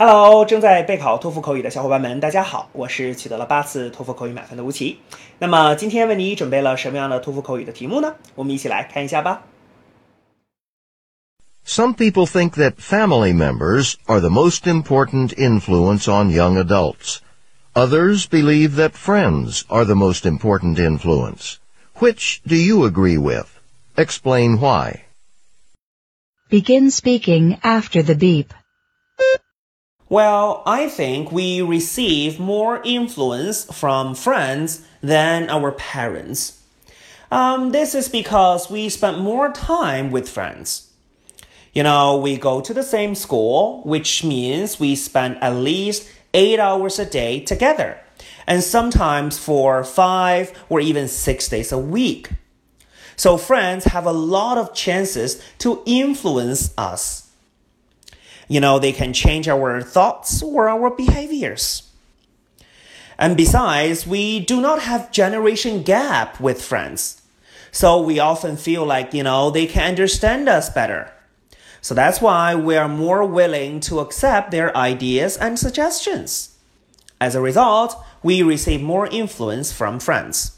Hello，正在备考托福口语的小伙伴们，大家好，我是取得了八次托福口语满分的吴奇。那么今天为你准备了什么样的托福口语的题目呢？我们一起来看一下吧。Some people think that family members are the most important influence on young adults. Others believe that friends are the most important influence. Which do you agree with? Explain why. Begin speaking after the beep. Well, I think we receive more influence from friends than our parents. Um, this is because we spend more time with friends. You know, we go to the same school, which means we spend at least eight hours a day together, and sometimes for five or even six days a week. So friends have a lot of chances to influence us. You know, they can change our thoughts or our behaviors. And besides, we do not have generation gap with friends. So we often feel like, you know, they can understand us better. So that's why we are more willing to accept their ideas and suggestions. As a result, we receive more influence from friends.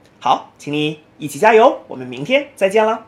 好，请你一起加油，我们明天再见了。